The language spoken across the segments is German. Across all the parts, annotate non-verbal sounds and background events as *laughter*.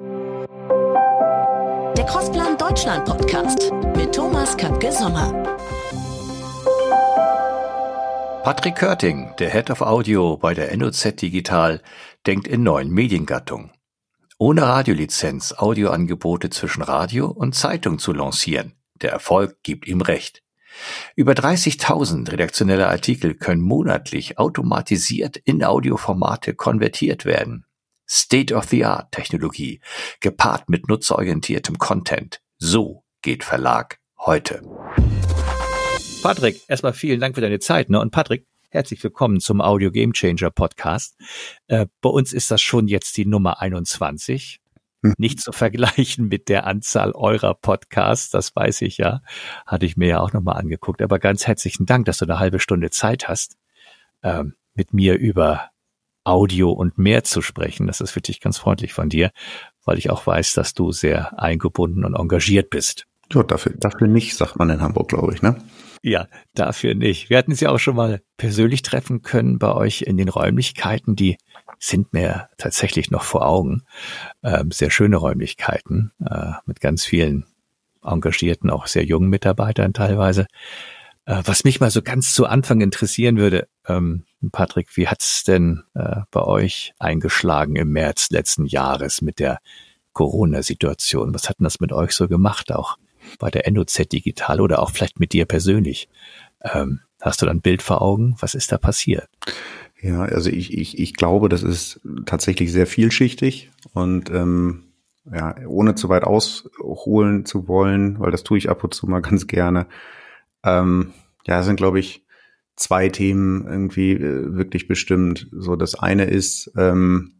Der Crossplan Deutschland Podcast mit Thomas Köpke Sommer. Patrick Körting, der Head of Audio bei der NOZ Digital, denkt in neuen Mediengattungen. Ohne Radiolizenz Audioangebote zwischen Radio und Zeitung zu lancieren. Der Erfolg gibt ihm recht. Über 30.000 redaktionelle Artikel können monatlich automatisiert in Audioformate konvertiert werden. State-of-the-Art-Technologie, gepaart mit nutzerorientiertem Content. So geht Verlag heute. Patrick, erstmal vielen Dank für deine Zeit. Ne? Und Patrick, herzlich willkommen zum Audio Game Changer Podcast. Äh, bei uns ist das schon jetzt die Nummer 21. Hm. Nicht zu vergleichen mit der Anzahl eurer Podcasts, das weiß ich ja. Hatte ich mir ja auch nochmal angeguckt. Aber ganz herzlichen Dank, dass du eine halbe Stunde Zeit hast, ähm, mit mir über Audio und mehr zu sprechen. Das ist wirklich ganz freundlich von dir, weil ich auch weiß, dass du sehr eingebunden und engagiert bist. Ja, dafür, dafür nicht, sagt man in Hamburg, glaube ich, ne? Ja, dafür nicht. Wir hatten sie auch schon mal persönlich treffen können bei euch in den Räumlichkeiten, die sind mir tatsächlich noch vor Augen. Ähm, sehr schöne Räumlichkeiten äh, mit ganz vielen engagierten, auch sehr jungen Mitarbeitern teilweise. Äh, was mich mal so ganz zu Anfang interessieren würde, ähm, Patrick, wie hat's denn äh, bei euch eingeschlagen im März letzten Jahres mit der Corona-Situation? Was hat denn das mit euch so gemacht, auch bei der NOZ Digital oder auch vielleicht mit dir persönlich? Ähm, hast du dann ein Bild vor Augen? Was ist da passiert? Ja, also ich, ich, ich glaube, das ist tatsächlich sehr vielschichtig und ähm, ja, ohne zu weit ausholen zu wollen, weil das tue ich ab und zu mal *laughs* ganz gerne. Ähm, ja, sind, glaube ich, zwei Themen irgendwie äh, wirklich bestimmt. So, das eine ist, ähm,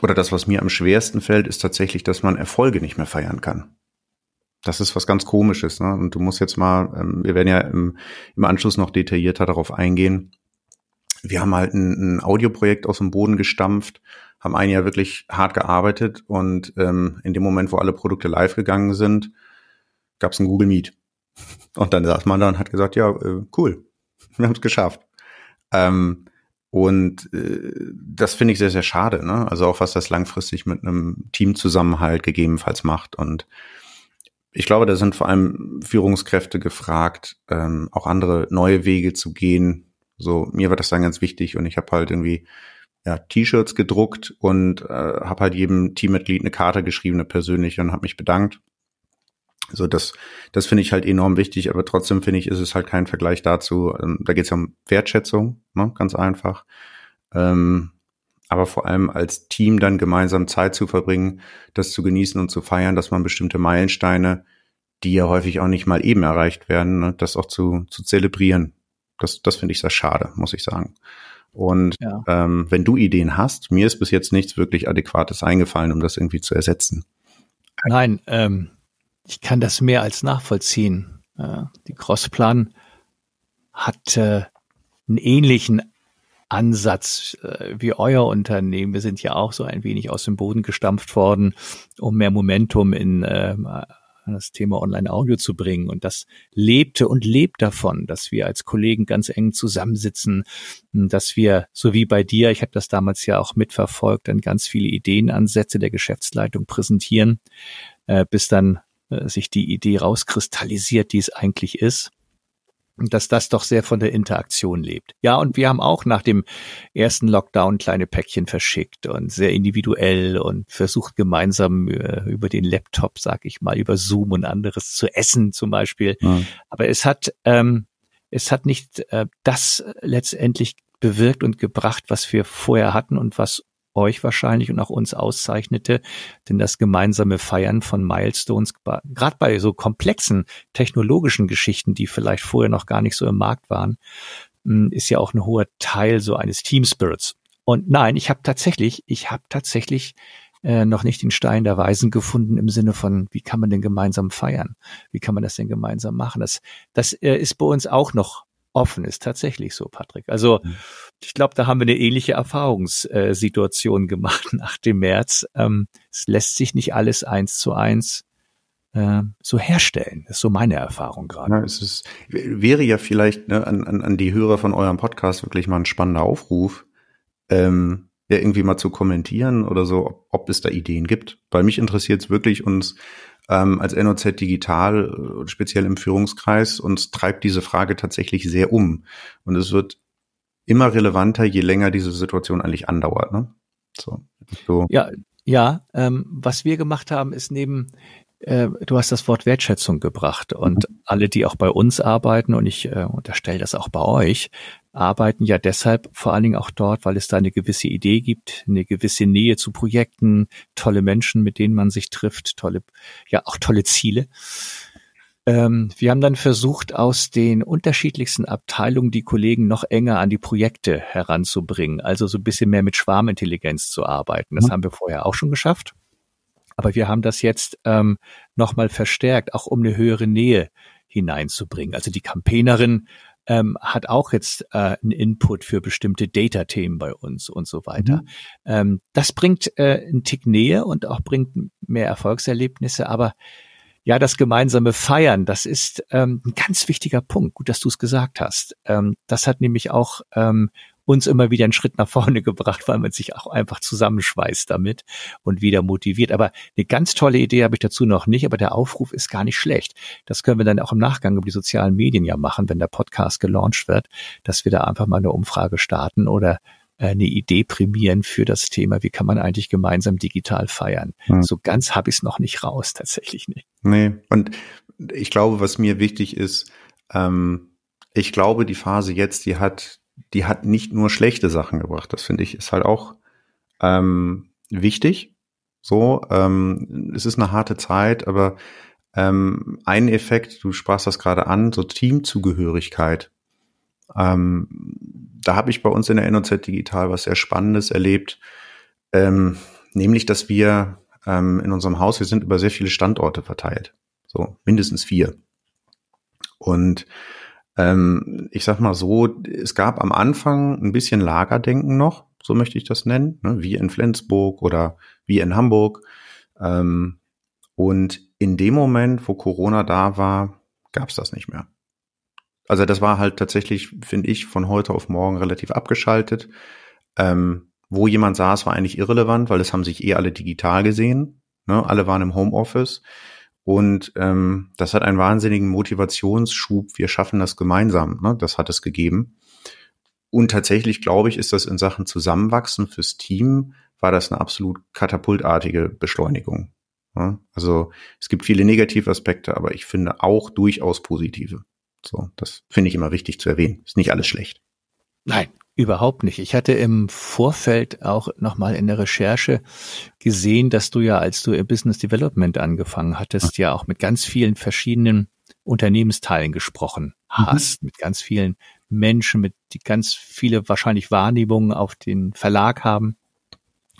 oder das, was mir am schwersten fällt, ist tatsächlich, dass man Erfolge nicht mehr feiern kann. Das ist was ganz Komisches, ne? Und du musst jetzt mal, ähm, wir werden ja im, im Anschluss noch detaillierter darauf eingehen, wir haben halt ein, ein Audioprojekt aus dem Boden gestampft, haben ein Jahr wirklich hart gearbeitet und ähm, in dem Moment, wo alle Produkte live gegangen sind, gab es ein Google Meet. Und dann saß man da und hat gesagt, ja, äh, cool, wir haben es geschafft. Ähm, und äh, das finde ich sehr, sehr schade. Ne? Also auch was das langfristig mit einem Teamzusammenhalt gegebenenfalls macht. Und ich glaube, da sind vor allem Führungskräfte gefragt, ähm, auch andere neue Wege zu gehen, so, mir war das dann ganz wichtig und ich habe halt irgendwie ja, T-Shirts gedruckt und äh, habe halt jedem Teammitglied eine Karte geschrieben, eine persönliche und habe mich bedankt. So, das, das finde ich halt enorm wichtig, aber trotzdem finde ich, ist es halt kein Vergleich dazu. Ähm, da geht es ja um Wertschätzung, ne, ganz einfach. Ähm, aber vor allem als Team dann gemeinsam Zeit zu verbringen, das zu genießen und zu feiern, dass man bestimmte Meilensteine, die ja häufig auch nicht mal eben erreicht werden, ne, das auch zu, zu zelebrieren. Das, das finde ich sehr schade, muss ich sagen. Und ja. ähm, wenn du Ideen hast, mir ist bis jetzt nichts wirklich Adäquates eingefallen, um das irgendwie zu ersetzen. Nein, ähm, ich kann das mehr als nachvollziehen. Äh, die Crossplan hat einen ähnlichen Ansatz äh, wie euer Unternehmen. Wir sind ja auch so ein wenig aus dem Boden gestampft worden, um mehr Momentum in äh, das Thema Online-Audio zu bringen. Und das lebte und lebt davon, dass wir als Kollegen ganz eng zusammensitzen, dass wir, so wie bei dir, ich habe das damals ja auch mitverfolgt, dann ganz viele Ideenansätze der Geschäftsleitung präsentieren, bis dann äh, sich die Idee rauskristallisiert, die es eigentlich ist dass das doch sehr von der Interaktion lebt. Ja, und wir haben auch nach dem ersten Lockdown kleine Päckchen verschickt und sehr individuell und versucht gemeinsam äh, über den Laptop, sag ich mal, über Zoom und anderes zu essen zum Beispiel. Ja. Aber es hat, ähm, es hat nicht äh, das letztendlich bewirkt und gebracht, was wir vorher hatten und was euch wahrscheinlich und auch uns auszeichnete, denn das gemeinsame Feiern von Milestones, gerade bei so komplexen technologischen Geschichten, die vielleicht vorher noch gar nicht so im Markt waren, hm, ist ja auch ein hoher Teil so eines Team Spirits. Und nein, ich habe tatsächlich, ich habe tatsächlich äh, noch nicht den Stein der Weisen gefunden im Sinne von, wie kann man denn gemeinsam feiern? Wie kann man das denn gemeinsam machen? Das, das äh, ist bei uns auch noch offen ist. Tatsächlich so, Patrick. Also mhm. ich glaube, da haben wir eine ähnliche Erfahrungssituation *laughs* gemacht nach dem März. Ähm, es lässt sich nicht alles eins zu eins äh, so herstellen. Das ist so meine Erfahrung gerade. Ja, es ist, wäre ja vielleicht ne, an, an, an die Hörer von eurem Podcast wirklich mal ein spannender Aufruf. Ähm, ja, irgendwie mal zu kommentieren oder so, ob, ob es da Ideen gibt. Weil mich interessiert es wirklich uns ähm, als NOZ Digital, äh, speziell im Führungskreis, uns treibt diese Frage tatsächlich sehr um. Und es wird immer relevanter, je länger diese Situation eigentlich andauert. Ne? So, so. Ja, ja. Ähm, was wir gemacht haben, ist neben äh, du hast das Wort Wertschätzung gebracht und alle, die auch bei uns arbeiten, und ich äh, unterstelle das auch bei euch, arbeiten ja deshalb vor allen Dingen auch dort, weil es da eine gewisse Idee gibt, eine gewisse Nähe zu Projekten, tolle Menschen, mit denen man sich trifft, tolle, ja auch tolle Ziele. Ähm, wir haben dann versucht, aus den unterschiedlichsten Abteilungen die Kollegen noch enger an die Projekte heranzubringen, also so ein bisschen mehr mit Schwarmintelligenz zu arbeiten. Das mhm. haben wir vorher auch schon geschafft. Aber wir haben das jetzt ähm, nochmal verstärkt, auch um eine höhere Nähe hineinzubringen. Also die Campaignerin ähm, hat auch jetzt äh, einen Input für bestimmte Data-Themen bei uns und so weiter. Mhm. Ähm, das bringt äh, einen Tick Nähe und auch bringt mehr Erfolgserlebnisse, aber ja, das gemeinsame Feiern, das ist ähm, ein ganz wichtiger Punkt. Gut, dass du es gesagt hast. Ähm, das hat nämlich auch ähm, uns immer wieder einen Schritt nach vorne *laughs* gebracht, weil man sich auch einfach zusammenschweißt damit und wieder motiviert. Aber eine ganz tolle Idee habe ich dazu noch nicht, aber der Aufruf ist gar nicht schlecht. Das können wir dann auch im Nachgang über die sozialen Medien ja machen, wenn der Podcast gelauncht wird, dass wir da einfach mal eine Umfrage starten oder äh, eine Idee prämieren für das Thema, wie kann man eigentlich gemeinsam digital feiern. Hm. So ganz habe ich es noch nicht raus, tatsächlich nicht. Nee, und ich glaube, was mir wichtig ist, ähm, ich glaube, die Phase jetzt, die hat die hat nicht nur schlechte Sachen gebracht. Das finde ich ist halt auch ähm, wichtig. So, ähm, es ist eine harte Zeit, aber ähm, ein Effekt, du sprachst das gerade an, so Teamzugehörigkeit. Ähm, da habe ich bei uns in der NOZ Digital was sehr Spannendes erlebt, ähm, nämlich, dass wir ähm, in unserem Haus, wir sind über sehr viele Standorte verteilt, so mindestens vier. Und ähm, ich sag mal so, es gab am Anfang ein bisschen Lagerdenken noch, so möchte ich das nennen, ne, wie in Flensburg oder wie in Hamburg. Ähm, und in dem Moment, wo Corona da war, gab es das nicht mehr. Also das war halt tatsächlich, finde ich, von heute auf morgen relativ abgeschaltet. Ähm, wo jemand saß, war eigentlich irrelevant, weil es haben sich eh alle digital gesehen. Ne? Alle waren im Homeoffice. Und ähm, das hat einen wahnsinnigen Motivationsschub. Wir schaffen das gemeinsam. Ne? Das hat es gegeben. Und tatsächlich, glaube ich, ist das in Sachen Zusammenwachsen fürs Team, war das eine absolut katapultartige Beschleunigung. Ja? Also es gibt viele negative Aspekte, aber ich finde auch durchaus positive. So, das finde ich immer wichtig zu erwähnen. Ist nicht alles schlecht. Nein, Überhaupt nicht. Ich hatte im Vorfeld auch nochmal in der Recherche gesehen, dass du ja, als du im Business Development angefangen hattest, ja auch mit ganz vielen verschiedenen Unternehmensteilen gesprochen mhm. hast, mhm. mit ganz vielen Menschen, mit die ganz viele wahrscheinlich Wahrnehmungen auf den Verlag haben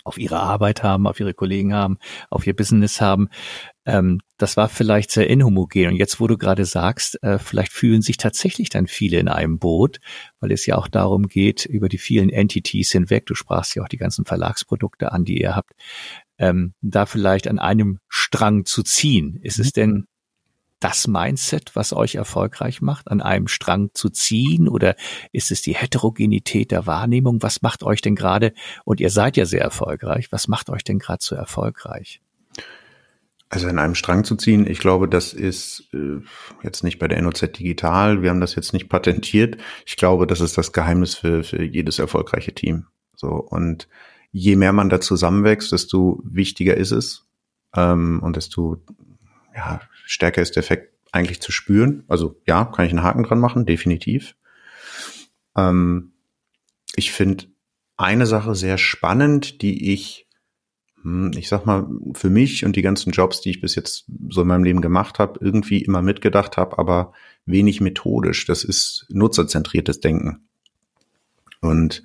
auf ihre Arbeit haben, auf ihre Kollegen haben, auf ihr Business haben. Ähm, das war vielleicht sehr inhomogen. Und jetzt, wo du gerade sagst, äh, vielleicht fühlen sich tatsächlich dann viele in einem Boot, weil es ja auch darum geht, über die vielen Entities hinweg, du sprachst ja auch die ganzen Verlagsprodukte an, die ihr habt, ähm, da vielleicht an einem Strang zu ziehen. Ist es mhm. denn das Mindset, was euch erfolgreich macht, an einem Strang zu ziehen? Oder ist es die Heterogenität der Wahrnehmung? Was macht euch denn gerade, und ihr seid ja sehr erfolgreich, was macht euch denn gerade so erfolgreich? Also in einem Strang zu ziehen, ich glaube, das ist äh, jetzt nicht bei der NOZ digital. Wir haben das jetzt nicht patentiert. Ich glaube, das ist das Geheimnis für, für jedes erfolgreiche Team. So und je mehr man da zusammenwächst, desto wichtiger ist es ähm, und desto ja, stärker ist der Effekt eigentlich zu spüren. Also ja, kann ich einen Haken dran machen, definitiv. Ähm, ich finde eine Sache sehr spannend, die ich, hm, ich sag mal, für mich und die ganzen Jobs, die ich bis jetzt so in meinem Leben gemacht habe, irgendwie immer mitgedacht habe, aber wenig methodisch. Das ist nutzerzentriertes Denken. Und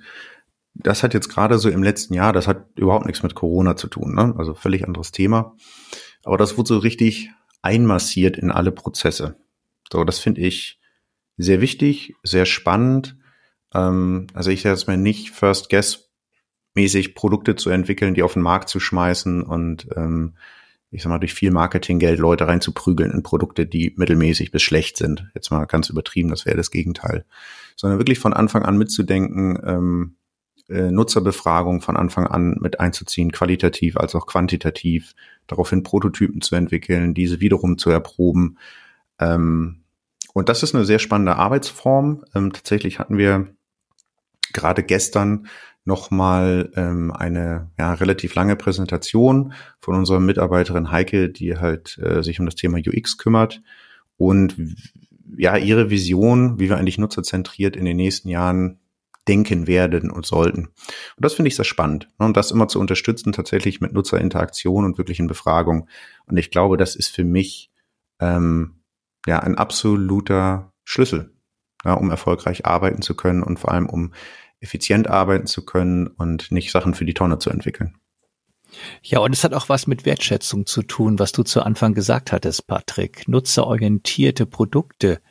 das hat jetzt gerade so im letzten Jahr, das hat überhaupt nichts mit Corona zu tun, ne? also völlig anderes Thema. Aber das wurde so richtig einmassiert in alle Prozesse. So, das finde ich sehr wichtig, sehr spannend. Ähm, also ich es mir nicht First Guess mäßig Produkte zu entwickeln, die auf den Markt zu schmeißen und ähm, ich sag mal, durch viel Marketinggeld Leute reinzuprügeln in Produkte, die mittelmäßig bis schlecht sind. Jetzt mal ganz übertrieben, das wäre das Gegenteil. Sondern wirklich von Anfang an mitzudenken, ähm, äh, Nutzerbefragung von Anfang an mit einzuziehen, qualitativ als auch quantitativ, daraufhin Prototypen zu entwickeln, diese wiederum zu erproben. Ähm, und das ist eine sehr spannende Arbeitsform. Ähm, tatsächlich hatten wir gerade gestern nochmal ähm, eine ja, relativ lange Präsentation von unserer Mitarbeiterin Heike, die halt äh, sich um das Thema UX kümmert und ja, ihre Vision, wie wir eigentlich nutzerzentriert in den nächsten Jahren denken werden und sollten. Und das finde ich sehr spannend. Ne? Und das immer zu unterstützen, tatsächlich mit Nutzerinteraktion und wirklichen Befragung. Und ich glaube, das ist für mich ähm, ja ein absoluter Schlüssel, ja, um erfolgreich arbeiten zu können und vor allem um effizient arbeiten zu können und nicht Sachen für die Tonne zu entwickeln. Ja, und es hat auch was mit Wertschätzung zu tun, was du zu Anfang gesagt hattest, Patrick. Nutzerorientierte Produkte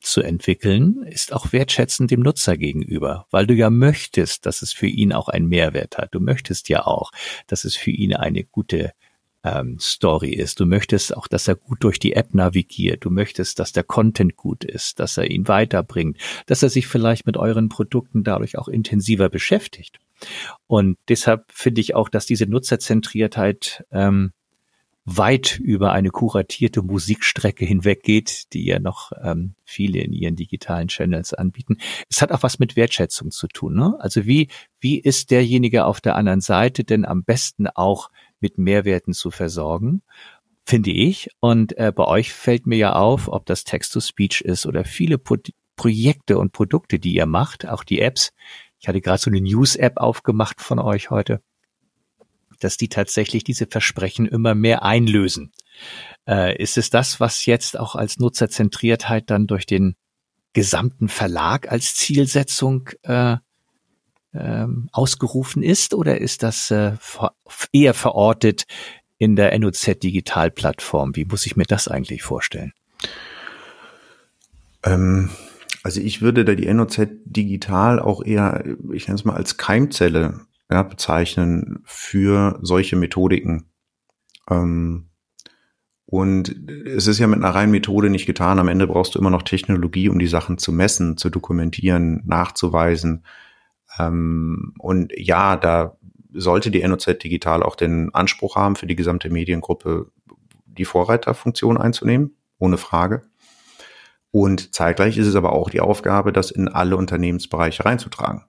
zu entwickeln, ist auch wertschätzend dem Nutzer gegenüber, weil du ja möchtest, dass es für ihn auch einen Mehrwert hat. Du möchtest ja auch, dass es für ihn eine gute ähm, Story ist. Du möchtest auch, dass er gut durch die App navigiert. Du möchtest, dass der Content gut ist, dass er ihn weiterbringt, dass er sich vielleicht mit euren Produkten dadurch auch intensiver beschäftigt. Und deshalb finde ich auch, dass diese Nutzerzentriertheit ähm, weit über eine kuratierte Musikstrecke hinweggeht, die ja noch ähm, viele in ihren digitalen Channels anbieten. Es hat auch was mit Wertschätzung zu tun. Ne? Also wie, wie ist derjenige auf der anderen Seite denn am besten auch mit Mehrwerten zu versorgen? Finde ich. Und äh, bei euch fällt mir ja auf, ob das Text-to-Speech ist oder viele Pro Projekte und Produkte, die ihr macht, auch die Apps. Ich hatte gerade so eine News-App aufgemacht von euch heute dass die tatsächlich diese Versprechen immer mehr einlösen. Äh, ist es das, was jetzt auch als Nutzerzentriertheit dann durch den gesamten Verlag als Zielsetzung äh, ähm, ausgerufen ist oder ist das äh, eher verortet in der NOZ Digital Plattform? Wie muss ich mir das eigentlich vorstellen? Ähm, also ich würde da die NOZ Digital auch eher, ich nenne es mal als Keimzelle ja, bezeichnen für solche Methodiken. Ähm, und es ist ja mit einer reinen Methode nicht getan. Am Ende brauchst du immer noch Technologie, um die Sachen zu messen, zu dokumentieren, nachzuweisen. Ähm, und ja, da sollte die NOZ Digital auch den Anspruch haben, für die gesamte Mediengruppe die Vorreiterfunktion einzunehmen, ohne Frage. Und zeitgleich ist es aber auch die Aufgabe, das in alle Unternehmensbereiche reinzutragen.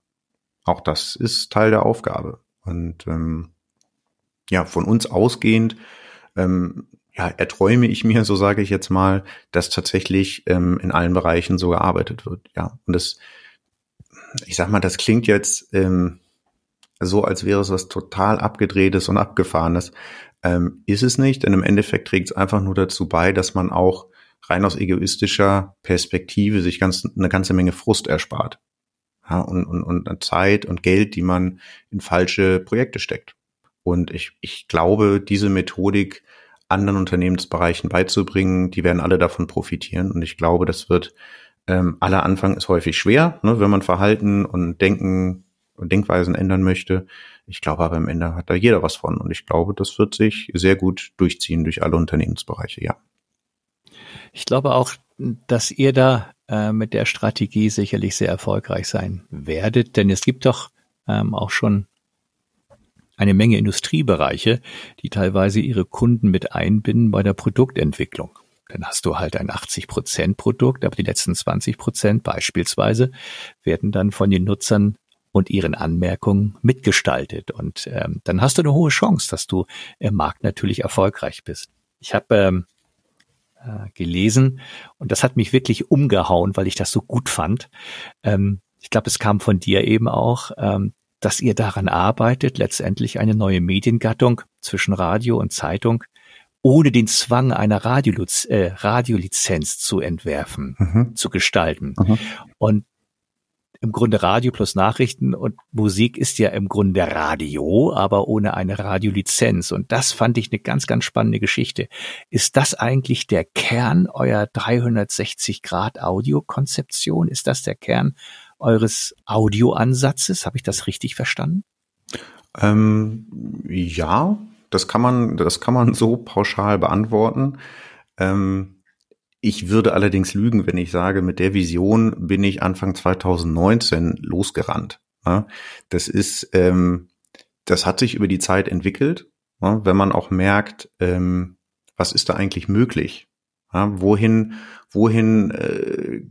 Auch das ist Teil der Aufgabe. Und ähm, ja, von uns ausgehend, ähm, ja, erträume ich mir, so sage ich jetzt mal, dass tatsächlich ähm, in allen Bereichen so gearbeitet wird. Ja, und das, ich sag mal, das klingt jetzt ähm, so, als wäre es was total abgedrehtes und abgefahrenes. Ähm, ist es nicht, denn im Endeffekt trägt es einfach nur dazu bei, dass man auch rein aus egoistischer Perspektive sich ganz eine ganze Menge Frust erspart ja, und, und, und Zeit und Geld, die man in falsche Projekte steckt. Und ich, ich glaube, diese Methodik anderen Unternehmensbereichen beizubringen, die werden alle davon profitieren. Und ich glaube, das wird ähm, aller Anfang ist häufig schwer, ne, wenn man Verhalten und Denken und Denkweisen ändern möchte. Ich glaube aber am Ende hat da jeder was von. Und ich glaube, das wird sich sehr gut durchziehen durch alle Unternehmensbereiche, ja. Ich glaube auch, dass ihr da äh, mit der Strategie sicherlich sehr erfolgreich sein werdet, denn es gibt doch ähm, auch schon eine Menge Industriebereiche, die teilweise ihre Kunden mit einbinden bei der Produktentwicklung. Dann hast du halt ein 80 Prozent Produkt, aber die letzten 20 Prozent beispielsweise werden dann von den Nutzern und ihren Anmerkungen mitgestaltet. Und ähm, dann hast du eine hohe Chance, dass du im Markt natürlich erfolgreich bist. Ich habe ähm, äh, gelesen und das hat mich wirklich umgehauen, weil ich das so gut fand. Ähm, ich glaube, es kam von dir eben auch, ähm, dass ihr daran arbeitet, letztendlich eine neue Mediengattung zwischen Radio und Zeitung ohne den Zwang einer Radioliz äh, Radiolizenz zu entwerfen, mhm. zu gestalten. Mhm. Und im Grunde Radio plus Nachrichten und Musik ist ja im Grunde Radio, aber ohne eine Radiolizenz. Und das fand ich eine ganz, ganz spannende Geschichte. Ist das eigentlich der Kern eurer 360 Grad Audiokonzeption? Ist das der Kern eures Audioansatzes? Habe ich das richtig verstanden? Ähm, ja, das kann man, das kann man so pauschal beantworten. Ähm, ich würde allerdings lügen, wenn ich sage, mit der Vision bin ich Anfang 2019 losgerannt. Ja, das ist, ähm, das hat sich über die Zeit entwickelt, ja, wenn man auch merkt, ähm, was ist da eigentlich möglich? Wohin, wohin, äh,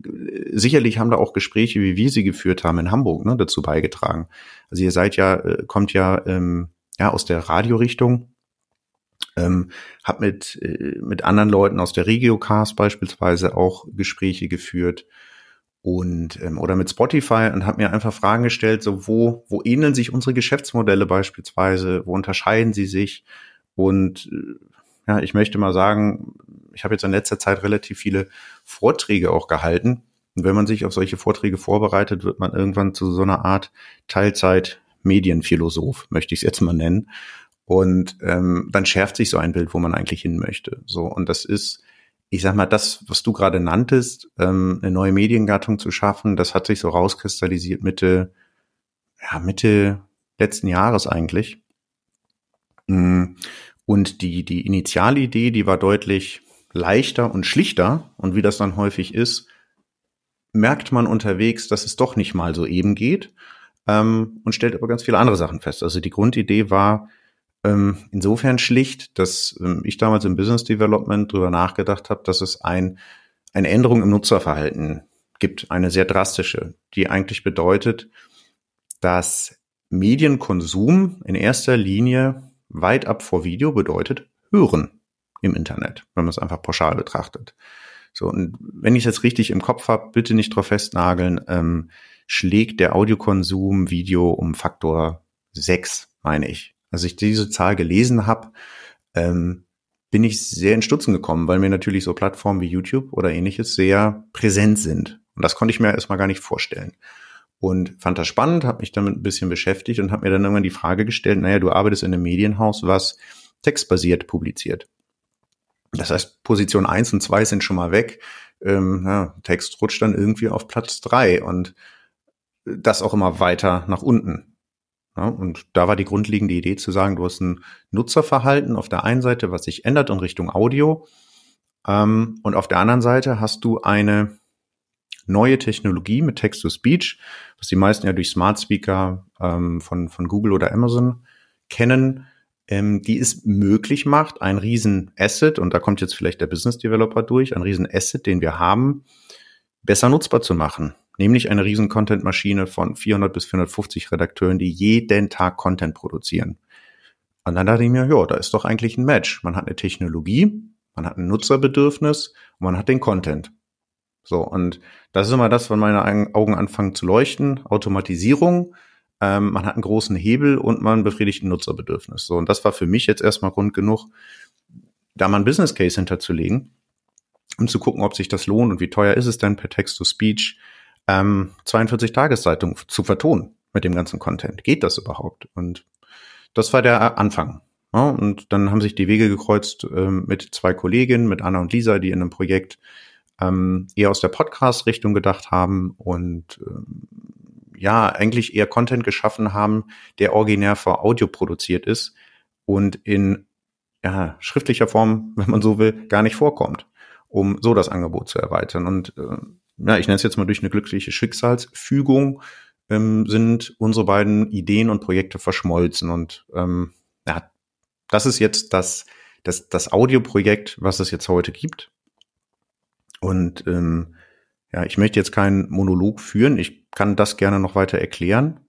sicherlich haben da auch Gespräche, wie wir sie geführt haben in Hamburg, ne, dazu beigetragen. Also ihr seid ja, äh, kommt ja, ähm, ja aus der Radiorichtung, ähm, habe mit, äh, mit anderen Leuten aus der Regiocast beispielsweise auch Gespräche geführt und ähm, oder mit Spotify und habe mir einfach Fragen gestellt, so wo wo ähneln sich unsere Geschäftsmodelle beispielsweise, wo unterscheiden sie sich und äh, ja, ich möchte mal sagen, ich habe jetzt in letzter Zeit relativ viele Vorträge auch gehalten und wenn man sich auf solche Vorträge vorbereitet, wird man irgendwann zu so einer Art Teilzeit Medienphilosoph, möchte ich es jetzt mal nennen. Und ähm, dann schärft sich so ein Bild, wo man eigentlich hin möchte. So und das ist ich sag mal, das, was du gerade nanntest, ähm, eine neue Mediengattung zu schaffen, das hat sich so rauskristallisiert Mitte, ja, Mitte letzten Jahres eigentlich. Mm, und die, die Initialidee, die war deutlich leichter und schlichter. Und wie das dann häufig ist, merkt man unterwegs, dass es doch nicht mal so eben geht. Ähm, und stellt aber ganz viele andere Sachen fest. Also die Grundidee war, ähm, insofern schlicht, dass ähm, ich damals im Business Development drüber nachgedacht habe, dass es ein, eine Änderung im Nutzerverhalten gibt, eine sehr drastische, die eigentlich bedeutet, dass Medienkonsum in erster Linie weit ab vor Video bedeutet hören im Internet, wenn man es einfach pauschal betrachtet. So, und wenn ich es jetzt richtig im Kopf habe, bitte nicht drauf festnageln, ähm, schlägt der Audiokonsum Video um Faktor 6, meine ich, als ich diese Zahl gelesen habe, ähm, bin ich sehr in Stutzen gekommen, weil mir natürlich so Plattformen wie YouTube oder ähnliches sehr präsent sind. Und das konnte ich mir erstmal gar nicht vorstellen. Und fand das spannend, habe mich damit ein bisschen beschäftigt und habe mir dann irgendwann die Frage gestellt, naja, du arbeitest in einem Medienhaus, was textbasiert publiziert. Das heißt, Position eins und zwei sind schon mal weg. Ähm, ja, Text rutscht dann irgendwie auf Platz drei und das auch immer weiter nach unten. Ja, und da war die grundlegende Idee zu sagen, du hast ein Nutzerverhalten auf der einen Seite, was sich ändert in Richtung Audio. Ähm, und auf der anderen Seite hast du eine neue Technologie mit Text-to-Speech, was die meisten ja durch Smart Speaker ähm, von, von Google oder Amazon kennen, ähm, die es möglich macht, ein riesen Asset, und da kommt jetzt vielleicht der Business Developer durch, ein riesen Asset, den wir haben, besser nutzbar zu machen nämlich eine riesen Content-Maschine von 400 bis 450 Redakteuren, die jeden Tag Content produzieren. Und dann dachte ich mir, ja, da ist doch eigentlich ein Match. Man hat eine Technologie, man hat ein Nutzerbedürfnis und man hat den Content. So, und das ist immer das, wenn meine Augen anfangen zu leuchten. Automatisierung, ähm, man hat einen großen Hebel und man befriedigt ein Nutzerbedürfnis. So, und das war für mich jetzt erstmal Grund genug, da mal ein Business Case hinterzulegen, um zu gucken, ob sich das lohnt und wie teuer ist es denn per Text-to-Speech ähm, 42 Tageszeitung zu vertonen mit dem ganzen Content. Geht das überhaupt? Und das war der Anfang. Ja, und dann haben sich die Wege gekreuzt ähm, mit zwei Kolleginnen, mit Anna und Lisa, die in einem Projekt ähm, eher aus der Podcast-Richtung gedacht haben und ähm, ja, eigentlich eher Content geschaffen haben, der originär für Audio produziert ist und in ja, schriftlicher Form, *laughs* wenn man so will, gar nicht vorkommt, um so das Angebot zu erweitern. Und äh, ja, ich nenne es jetzt mal durch eine glückliche Schicksalsfügung, ähm, sind unsere beiden Ideen und Projekte verschmolzen. Und ähm, ja, das ist jetzt das, das, das Audioprojekt, was es jetzt heute gibt. Und ähm, ja, ich möchte jetzt keinen Monolog führen. Ich kann das gerne noch weiter erklären.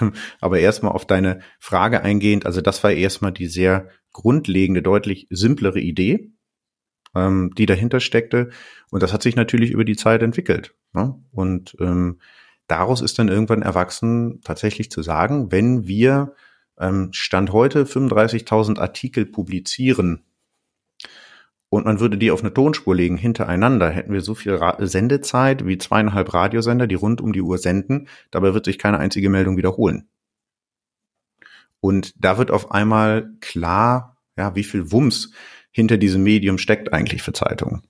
*laughs* Aber erstmal auf deine Frage eingehend. Also das war erstmal die sehr grundlegende, deutlich simplere Idee ähm, die dahinter steckte. Und das hat sich natürlich über die Zeit entwickelt. Ne? Und ähm, daraus ist dann irgendwann erwachsen, tatsächlich zu sagen, wenn wir ähm, Stand heute 35.000 Artikel publizieren und man würde die auf eine Tonspur legen hintereinander, hätten wir so viel Ra Sendezeit wie zweieinhalb Radiosender, die rund um die Uhr senden. Dabei wird sich keine einzige Meldung wiederholen. Und da wird auf einmal klar, ja, wie viel Wumms hinter diesem Medium steckt eigentlich für Zeitungen.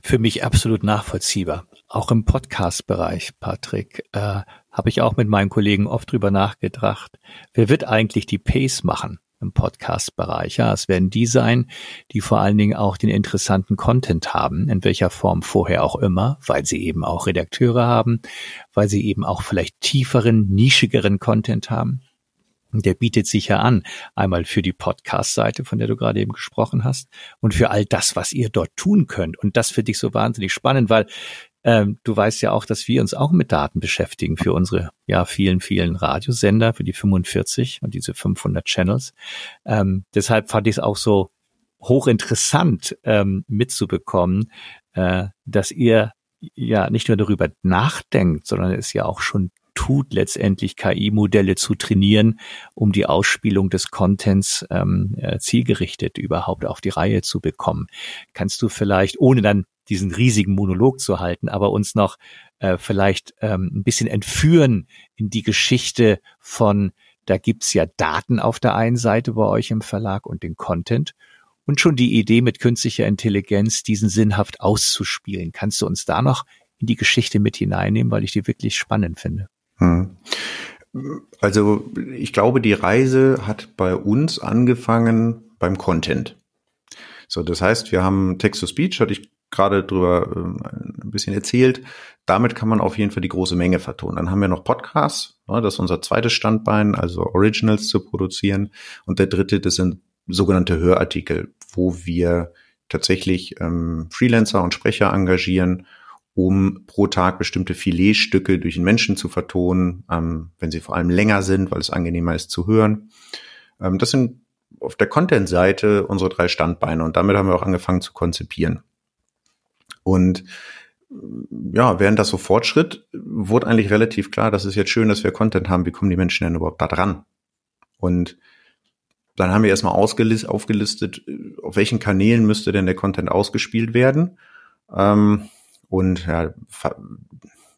Für mich absolut nachvollziehbar. Auch im Podcast-Bereich, Patrick, äh, habe ich auch mit meinen Kollegen oft drüber nachgedacht. Wer wird eigentlich die Pace machen? im Podcast-Bereich. Ja, es werden die sein, die vor allen Dingen auch den interessanten Content haben, in welcher Form vorher auch immer, weil sie eben auch Redakteure haben, weil sie eben auch vielleicht tieferen, nischigeren Content haben. Der bietet sich ja an, einmal für die Podcast-Seite, von der du gerade eben gesprochen hast, und für all das, was ihr dort tun könnt. Und das finde ich so wahnsinnig spannend, weil ähm, du weißt ja auch, dass wir uns auch mit Daten beschäftigen für unsere ja vielen, vielen Radiosender, für die 45 und diese 500 Channels. Ähm, deshalb fand ich es auch so hochinteressant ähm, mitzubekommen, äh, dass ihr ja nicht nur darüber nachdenkt, sondern es ja auch schon tut, letztendlich KI-Modelle zu trainieren, um die Ausspielung des Contents ähm, äh, zielgerichtet überhaupt auf die Reihe zu bekommen. Kannst du vielleicht, ohne dann diesen riesigen Monolog zu halten, aber uns noch äh, vielleicht ähm, ein bisschen entführen in die Geschichte von, da gibt's ja Daten auf der einen Seite bei euch im Verlag und den Content und schon die Idee mit künstlicher Intelligenz, diesen sinnhaft auszuspielen. Kannst du uns da noch in die Geschichte mit hineinnehmen, weil ich die wirklich spannend finde? Hm. Also ich glaube, die Reise hat bei uns angefangen beim Content. So, das heißt, wir haben Text-to-Speech, hatte ich gerade drüber äh, ein bisschen erzählt. Damit kann man auf jeden Fall die große Menge vertonen. Dann haben wir noch Podcasts, ne, das ist unser zweites Standbein, also Originals zu produzieren. Und der dritte, das sind sogenannte Hörartikel, wo wir tatsächlich ähm, Freelancer und Sprecher engagieren, um pro Tag bestimmte Filetstücke durch den Menschen zu vertonen, ähm, wenn sie vor allem länger sind, weil es angenehmer ist zu hören. Ähm, das sind auf der Content-Seite unsere drei Standbeine und damit haben wir auch angefangen zu konzipieren. Und ja, während das so fortschritt, wurde eigentlich relativ klar, dass es jetzt schön, dass wir Content haben. Wie kommen die Menschen denn überhaupt da dran? Und dann haben wir erstmal aufgelistet, auf welchen Kanälen müsste denn der Content ausgespielt werden. Ähm, und ja,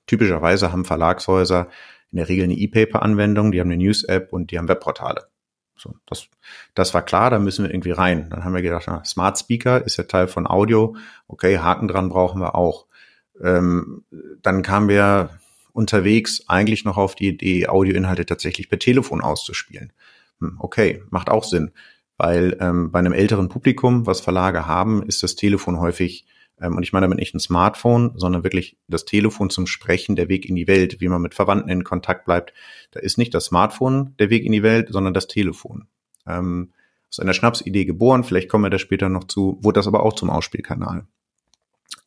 typischerweise haben Verlagshäuser in der Regel eine E-Paper-Anwendung, die haben eine News-App und die haben Webportale. So, das, das war klar, da müssen wir irgendwie rein. Dann haben wir gedacht, na, Smart Speaker ist ja Teil von Audio. Okay, Haken dran brauchen wir auch. Ähm, dann kamen wir unterwegs eigentlich noch auf die Idee, Audioinhalte tatsächlich per Telefon auszuspielen. Hm, okay, macht auch Sinn, weil ähm, bei einem älteren Publikum, was Verlage haben, ist das Telefon häufig und ich meine damit nicht ein Smartphone, sondern wirklich das Telefon zum Sprechen, der Weg in die Welt, wie man mit Verwandten in Kontakt bleibt. Da ist nicht das Smartphone der Weg in die Welt, sondern das Telefon. Ähm, aus einer Schnapsidee geboren, vielleicht kommen wir da später noch zu, wurde das aber auch zum Ausspielkanal.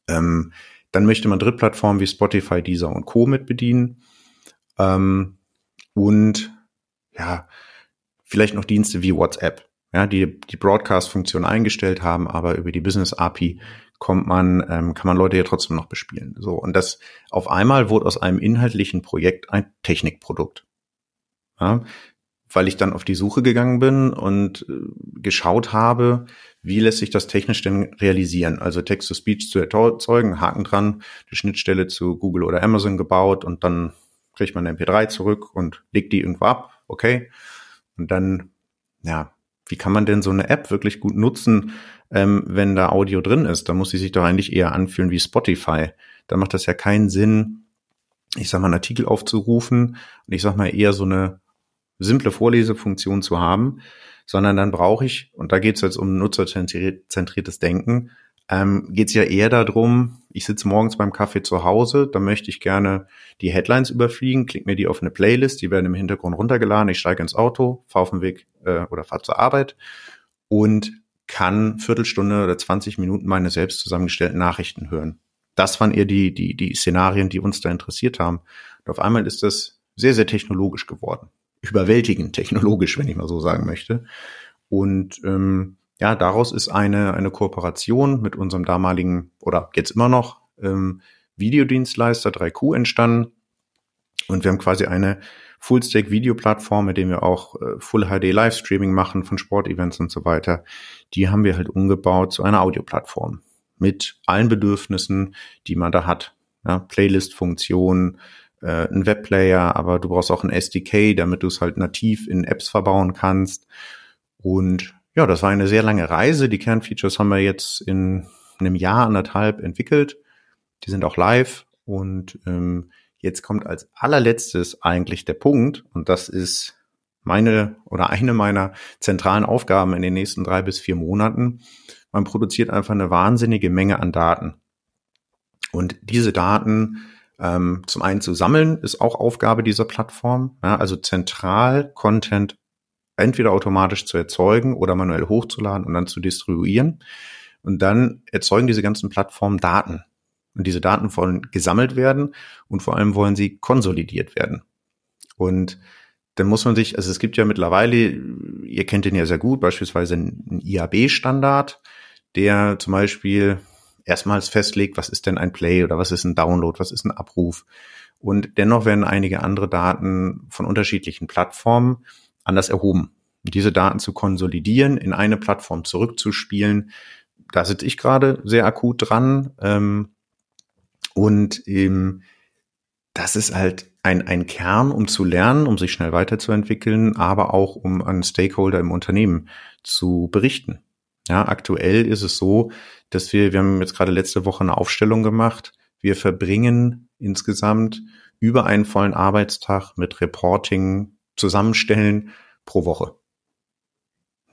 Ähm, dann möchte man Drittplattformen wie Spotify, Deezer und Co. mit bedienen. Ähm, und ja, vielleicht noch Dienste wie WhatsApp, ja, die die Broadcast-Funktion eingestellt haben, aber über die Business API kommt man, ähm, kann man Leute ja trotzdem noch bespielen. So und das auf einmal wurde aus einem inhaltlichen Projekt ein Technikprodukt, ja, weil ich dann auf die Suche gegangen bin und äh, geschaut habe, wie lässt sich das technisch denn realisieren? Also Text-to-Speech zu erzeugen, Haken dran, die Schnittstelle zu Google oder Amazon gebaut und dann kriegt man eine MP3 zurück und legt die irgendwo ab, okay. Und dann, ja, wie kann man denn so eine App wirklich gut nutzen, ähm, wenn da Audio drin ist? Da muss sie sich doch eigentlich eher anfühlen wie Spotify. Da macht das ja keinen Sinn, ich sag mal, einen Artikel aufzurufen und ich sag mal eher so eine simple Vorlesefunktion zu haben, sondern dann brauche ich, und da geht es jetzt um nutzerzentriertes Denken, ähm, geht es ja eher darum, ich sitze morgens beim Kaffee zu Hause, da möchte ich gerne die Headlines überfliegen, klick mir die auf eine Playlist, die werden im Hintergrund runtergeladen, ich steige ins Auto, fahre auf den Weg äh, oder fahre zur Arbeit und kann Viertelstunde oder 20 Minuten meine selbst zusammengestellten Nachrichten hören. Das waren eher die, die, die Szenarien, die uns da interessiert haben. Und auf einmal ist das sehr, sehr technologisch geworden. Überwältigend technologisch, wenn ich mal so sagen möchte. Und ähm, ja, daraus ist eine, eine Kooperation mit unserem damaligen oder jetzt immer noch ähm, Videodienstleister 3Q entstanden. Und wir haben quasi eine Full-Stack-Video-Plattform, mit dem wir auch äh, Full-HD Livestreaming machen von Sportevents und so weiter. Die haben wir halt umgebaut zu einer Audioplattform mit allen Bedürfnissen, die man da hat. Ja, Playlist-Funktion, äh, ein Webplayer, aber du brauchst auch ein SDK, damit du es halt nativ in Apps verbauen kannst. Und ja, das war eine sehr lange Reise. Die Kernfeatures haben wir jetzt in einem Jahr, anderthalb entwickelt. Die sind auch live und ähm, jetzt kommt als allerletztes eigentlich der Punkt und das ist meine oder eine meiner zentralen Aufgaben in den nächsten drei bis vier Monaten. Man produziert einfach eine wahnsinnige Menge an Daten. Und diese Daten ähm, zum einen zu sammeln, ist auch Aufgabe dieser Plattform. Ja, also zentral Content entweder automatisch zu erzeugen oder manuell hochzuladen und dann zu distribuieren. Und dann erzeugen diese ganzen Plattformen Daten. Und diese Daten wollen gesammelt werden und vor allem wollen sie konsolidiert werden. Und dann muss man sich, also es gibt ja mittlerweile, ihr kennt den ja sehr gut, beispielsweise einen IAB-Standard, der zum Beispiel erstmals festlegt, was ist denn ein Play oder was ist ein Download, was ist ein Abruf. Und dennoch werden einige andere Daten von unterschiedlichen Plattformen anders erhoben. Diese Daten zu konsolidieren, in eine Plattform zurückzuspielen, da sitze ich gerade sehr akut dran. Ähm, und ähm, das ist halt ein, ein Kern, um zu lernen, um sich schnell weiterzuentwickeln, aber auch um an Stakeholder im Unternehmen zu berichten. Ja, aktuell ist es so, dass wir, wir haben jetzt gerade letzte Woche eine Aufstellung gemacht. Wir verbringen insgesamt über einen vollen Arbeitstag mit Reporting zusammenstellen pro Woche.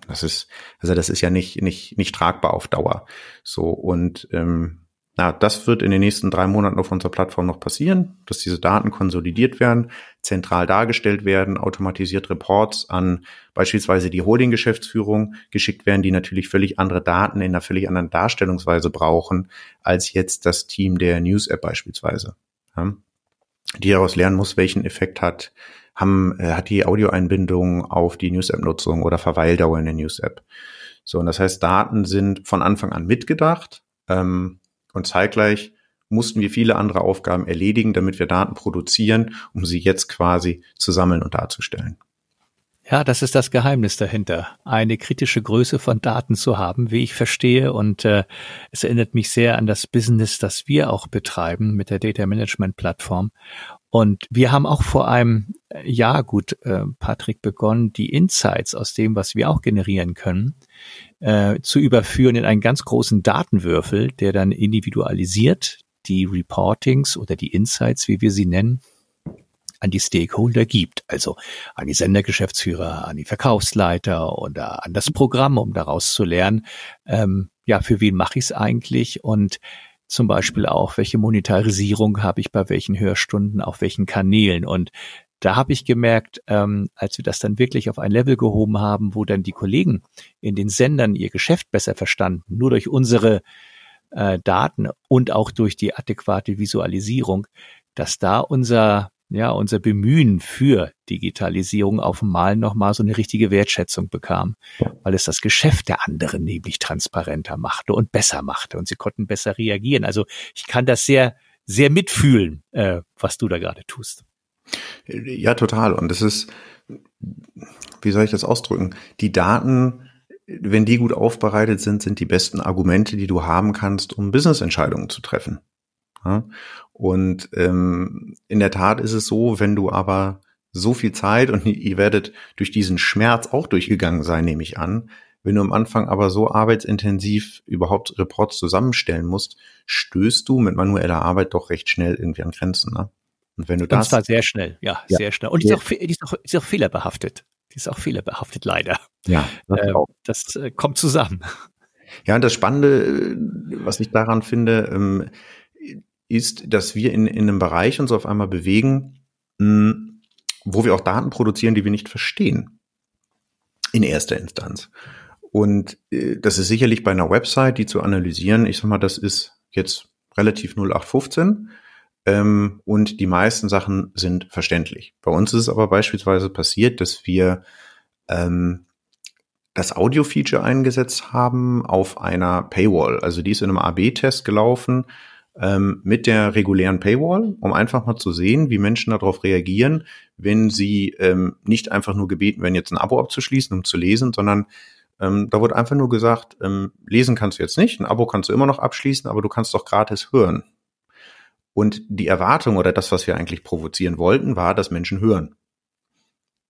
Das ist, also das ist ja nicht, nicht, nicht tragbar auf Dauer. So, und ähm, na, das wird in den nächsten drei Monaten auf unserer Plattform noch passieren, dass diese Daten konsolidiert werden, zentral dargestellt werden, automatisiert Reports an beispielsweise die Holding-Geschäftsführung geschickt werden, die natürlich völlig andere Daten in einer völlig anderen Darstellungsweise brauchen, als jetzt das Team der News-App beispielsweise. Ja, die daraus lernen muss, welchen Effekt hat, haben, äh, hat die Audioeinbindung auf die News-App-Nutzung oder Verweildauer in der News-App. So, und das heißt, Daten sind von Anfang an mitgedacht. Ähm, und zeitgleich mussten wir viele andere Aufgaben erledigen, damit wir Daten produzieren, um sie jetzt quasi zu sammeln und darzustellen. Ja, das ist das Geheimnis dahinter, eine kritische Größe von Daten zu haben, wie ich verstehe. Und äh, es erinnert mich sehr an das Business, das wir auch betreiben mit der Data Management Plattform. Und wir haben auch vor einem Jahr, gut, äh, Patrick, begonnen, die Insights aus dem, was wir auch generieren können, äh, zu überführen in einen ganz großen Datenwürfel, der dann individualisiert die Reportings oder die Insights, wie wir sie nennen, an die Stakeholder gibt, also an die Sendergeschäftsführer, an die Verkaufsleiter oder an das Programm, um daraus zu lernen, ähm, ja, für wen mache ich es eigentlich? Und zum Beispiel auch, welche Monetarisierung habe ich bei welchen Hörstunden, auf welchen Kanälen. Und da habe ich gemerkt, ähm, als wir das dann wirklich auf ein Level gehoben haben, wo dann die Kollegen in den Sendern ihr Geschäft besser verstanden, nur durch unsere äh, Daten und auch durch die adäquate Visualisierung, dass da unser ja, unser Bemühen für Digitalisierung auf einmal nochmal so eine richtige Wertschätzung bekam, weil es das Geschäft der anderen nämlich transparenter machte und besser machte und sie konnten besser reagieren. Also ich kann das sehr, sehr mitfühlen, äh, was du da gerade tust. Ja, total. Und es ist, wie soll ich das ausdrücken? Die Daten, wenn die gut aufbereitet sind, sind die besten Argumente, die du haben kannst, um Business-Entscheidungen zu treffen. Ja? Und ähm, in der Tat ist es so, wenn du aber so viel Zeit und ihr werdet durch diesen Schmerz auch durchgegangen sein, nehme ich an. Wenn du am Anfang aber so arbeitsintensiv überhaupt Reports zusammenstellen musst, stößt du mit manueller Arbeit doch recht schnell irgendwie an Grenzen. Ne? Und wenn du das. Und zwar sehr schnell, ja, ja. sehr schnell. Und die ist, auch, die, ist auch, die ist auch fehlerbehaftet. Die ist auch fehlerbehaftet, leider. Ja. Das, äh, das äh, kommt zusammen. Ja, und das Spannende, was ich daran finde, ähm, ist, dass wir in, in einem Bereich uns auf einmal bewegen, mh, wo wir auch Daten produzieren, die wir nicht verstehen. In erster Instanz. Und äh, das ist sicherlich bei einer Website, die zu analysieren, ich sag mal, das ist jetzt relativ 0815 ähm, und die meisten Sachen sind verständlich. Bei uns ist es aber beispielsweise passiert, dass wir ähm, das Audio-Feature eingesetzt haben auf einer Paywall. Also die ist in einem AB-Test gelaufen ähm, mit der regulären Paywall, um einfach mal zu sehen, wie Menschen darauf reagieren, wenn sie ähm, nicht einfach nur gebeten werden, jetzt ein Abo abzuschließen, um zu lesen, sondern ähm, da wurde einfach nur gesagt, ähm, lesen kannst du jetzt nicht, ein Abo kannst du immer noch abschließen, aber du kannst doch gratis hören. Und die Erwartung oder das, was wir eigentlich provozieren wollten, war, dass Menschen hören.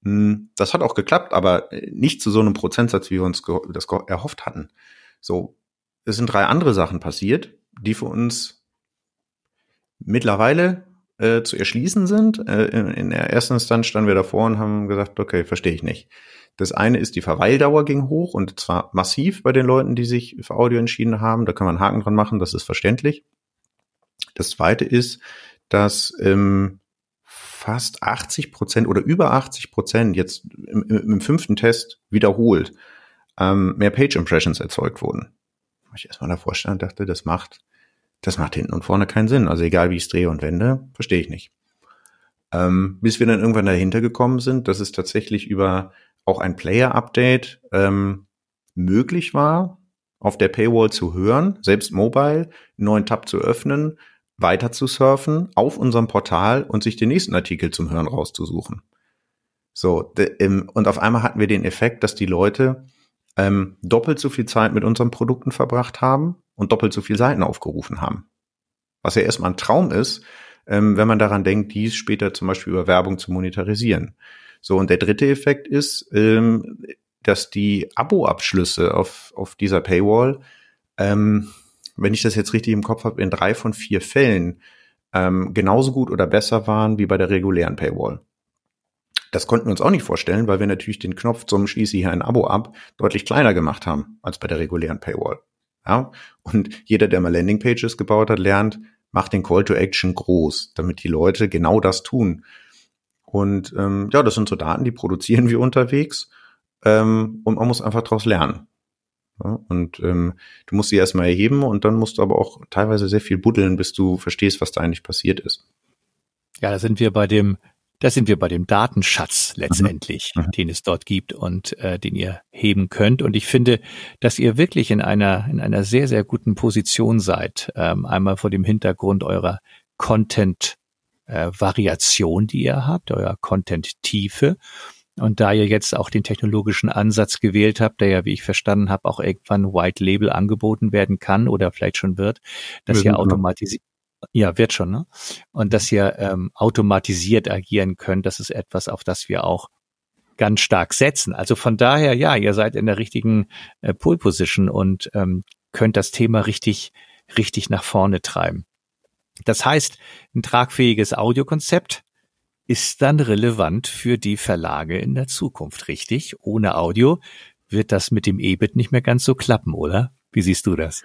Hm, das hat auch geklappt, aber nicht zu so einem Prozentsatz, wie wir uns das erhofft hatten. So, es sind drei andere Sachen passiert, die für uns mittlerweile äh, zu erschließen sind. Äh, in, in der ersten Instanz standen wir davor und haben gesagt, okay, verstehe ich nicht. Das eine ist, die Verweildauer ging hoch und zwar massiv bei den Leuten, die sich für Audio entschieden haben. Da kann man einen Haken dran machen, das ist verständlich. Das zweite ist, dass ähm, fast 80 Prozent oder über 80 Prozent jetzt im, im, fünften Test wiederholt ähm, mehr Page Impressions erzeugt wurden. Ich erstmal davor stand und dachte, das macht, das macht hinten und vorne keinen Sinn. Also egal wie ich es drehe und wende, verstehe ich nicht. Ähm, bis wir dann irgendwann dahinter gekommen sind, dass es tatsächlich über auch ein Player-Update ähm, möglich war, auf der Paywall zu hören, selbst mobile, einen neuen Tab zu öffnen, weiter zu surfen auf unserem Portal und sich den nächsten Artikel zum Hören rauszusuchen. So, und auf einmal hatten wir den Effekt, dass die Leute ähm, doppelt so viel Zeit mit unseren Produkten verbracht haben und doppelt so viel Seiten aufgerufen haben. Was ja erstmal ein Traum ist, ähm, wenn man daran denkt, dies später zum Beispiel über Werbung zu monetarisieren. So, und der dritte Effekt ist, ähm, dass die Abo-Abschlüsse auf, auf dieser Paywall, ähm, wenn ich das jetzt richtig im Kopf habe, in drei von vier Fällen ähm, genauso gut oder besser waren wie bei der regulären Paywall. Das konnten wir uns auch nicht vorstellen, weil wir natürlich den Knopf zum Schließe hier ein Abo ab deutlich kleiner gemacht haben als bei der regulären Paywall. Ja? Und jeder, der mal Landingpages gebaut hat, lernt, macht den Call to Action groß, damit die Leute genau das tun. Und ähm, ja, das sind so Daten, die produzieren wir unterwegs ähm, und man muss einfach daraus lernen. Ja, und ähm, du musst sie erstmal erheben und dann musst du aber auch teilweise sehr viel buddeln, bis du verstehst, was da eigentlich passiert ist. Ja, da sind wir bei dem, da sind wir bei dem Datenschatz letztendlich, mhm. mhm. den es dort gibt und äh, den ihr heben könnt. Und ich finde, dass ihr wirklich in einer in einer sehr sehr guten Position seid. Ähm, einmal vor dem Hintergrund eurer Content äh, Variation, die ihr habt, euer Content-Tiefe. Und da ihr jetzt auch den technologischen Ansatz gewählt habt, der ja, wie ich verstanden habe, auch irgendwann White Label angeboten werden kann oder vielleicht schon wird, dass ihr automatisiert, ja, wird schon, ne? Und dass ihr ähm, automatisiert agieren könnt, das ist etwas, auf das wir auch ganz stark setzen. Also von daher, ja, ihr seid in der richtigen äh, Pole Position und ähm, könnt das Thema richtig, richtig nach vorne treiben. Das heißt, ein tragfähiges Audiokonzept ist dann relevant für die Verlage in der Zukunft, richtig? Ohne Audio wird das mit dem EBIT nicht mehr ganz so klappen, oder? Wie siehst du das?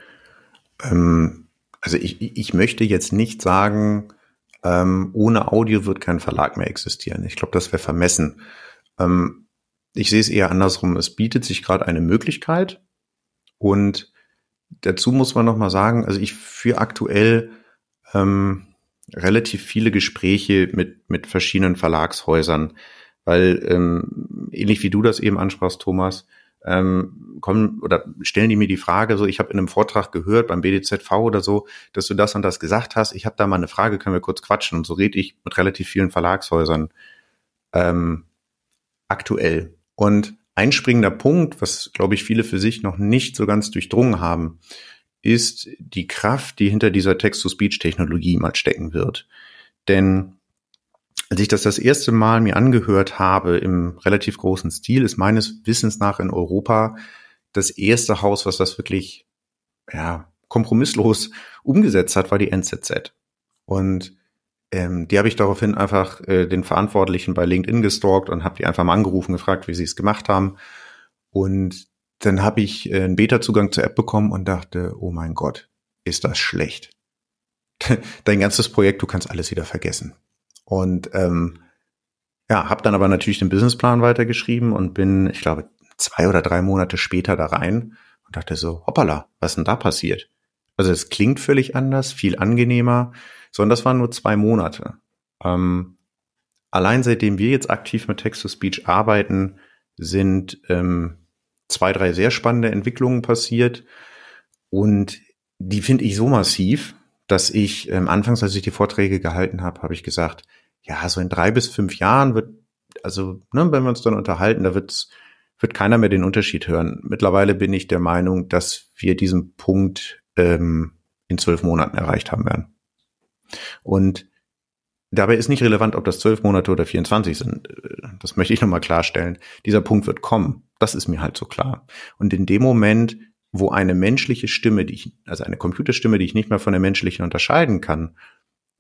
Ähm, also ich, ich möchte jetzt nicht sagen, ähm, ohne Audio wird kein Verlag mehr existieren. Ich glaube, das wäre vermessen. Ähm, ich sehe es eher andersrum. Es bietet sich gerade eine Möglichkeit und dazu muss man noch mal sagen, also ich führe aktuell ähm, relativ viele Gespräche mit, mit verschiedenen Verlagshäusern, weil ähm, ähnlich wie du das eben ansprachst, Thomas, ähm, kommen oder stellen die mir die Frage, so ich habe in einem Vortrag gehört beim BDZV oder so, dass du das und das gesagt hast. Ich habe da mal eine Frage, können wir kurz quatschen? Und so rede ich mit relativ vielen Verlagshäusern ähm, aktuell. Und ein springender Punkt, was glaube ich viele für sich noch nicht so ganz durchdrungen haben, ist die Kraft, die hinter dieser Text-to-Speech-Technologie mal stecken wird. Denn als ich das das erste Mal mir angehört habe im relativ großen Stil, ist meines Wissens nach in Europa das erste Haus, was das wirklich ja, kompromisslos *laughs* umgesetzt hat, war die NZZ. Und ähm, die habe ich daraufhin einfach äh, den Verantwortlichen bei LinkedIn gestalkt und habe die einfach mal angerufen, gefragt, wie sie es gemacht haben. Und dann habe ich äh, einen Beta-Zugang zur App bekommen und dachte, oh mein Gott, ist das schlecht. *laughs* Dein ganzes Projekt, du kannst alles wieder vergessen. Und ähm, ja, habe dann aber natürlich den Businessplan weitergeschrieben und bin, ich glaube, zwei oder drei Monate später da rein und dachte so, hoppala, was denn da passiert? Also es klingt völlig anders, viel angenehmer, sondern das waren nur zwei Monate. Ähm, allein seitdem wir jetzt aktiv mit Text-to-Speech arbeiten, sind ähm, zwei, drei sehr spannende Entwicklungen passiert. Und die finde ich so massiv, dass ich ähm, anfangs, als ich die Vorträge gehalten habe, habe ich gesagt, ja, so in drei bis fünf Jahren wird, also ne, wenn wir uns dann unterhalten, da wird's, wird keiner mehr den Unterschied hören. Mittlerweile bin ich der Meinung, dass wir diesen Punkt ähm, in zwölf Monaten erreicht haben werden. Und dabei ist nicht relevant, ob das zwölf Monate oder 24 sind. Das möchte ich nochmal klarstellen. Dieser Punkt wird kommen. Das ist mir halt so klar. Und in dem Moment, wo eine menschliche Stimme, die ich, also eine Computerstimme, die ich nicht mehr von der menschlichen unterscheiden kann,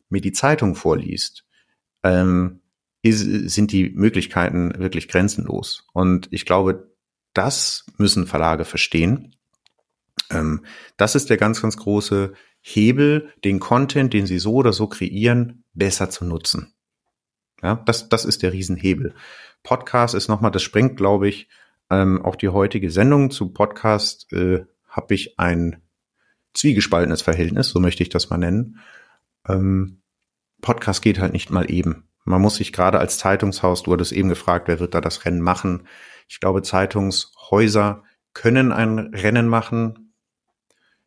mir die Zeitung vorliest, ähm, ist, sind die Möglichkeiten wirklich grenzenlos. Und ich glaube, das müssen Verlage verstehen. Ähm, das ist der ganz, ganz große Hebel, den Content, den sie so oder so kreieren, besser zu nutzen. Ja, das, das ist der Riesenhebel. Podcast ist nochmal, das sprengt, glaube ich, ähm, auch die heutige Sendung zu Podcast äh, habe ich ein zwiegespaltenes Verhältnis, so möchte ich das mal nennen. Ähm, Podcast geht halt nicht mal eben. Man muss sich gerade als Zeitungshaus, du hattest eben gefragt, wer wird da das Rennen machen. Ich glaube, Zeitungshäuser können ein Rennen machen.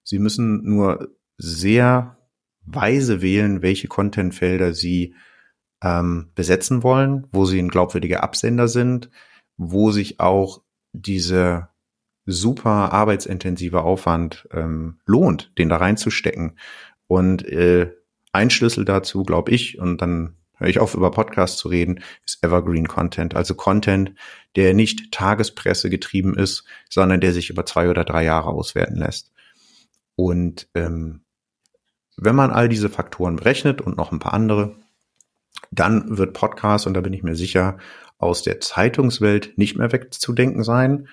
Sie müssen nur sehr weise wählen, welche Contentfelder sie ähm, besetzen wollen, wo sie ein glaubwürdiger Absender sind, wo sich auch diese super arbeitsintensive Aufwand ähm, lohnt, den da reinzustecken. Und äh, ein Schlüssel dazu, glaube ich, und dann höre ich auf, über Podcasts zu reden, ist Evergreen Content. Also Content, der nicht Tagespresse getrieben ist, sondern der sich über zwei oder drei Jahre auswerten lässt. Und ähm, wenn man all diese Faktoren berechnet und noch ein paar andere, dann wird Podcast, und da bin ich mir sicher, aus der Zeitungswelt nicht mehr wegzudenken sein.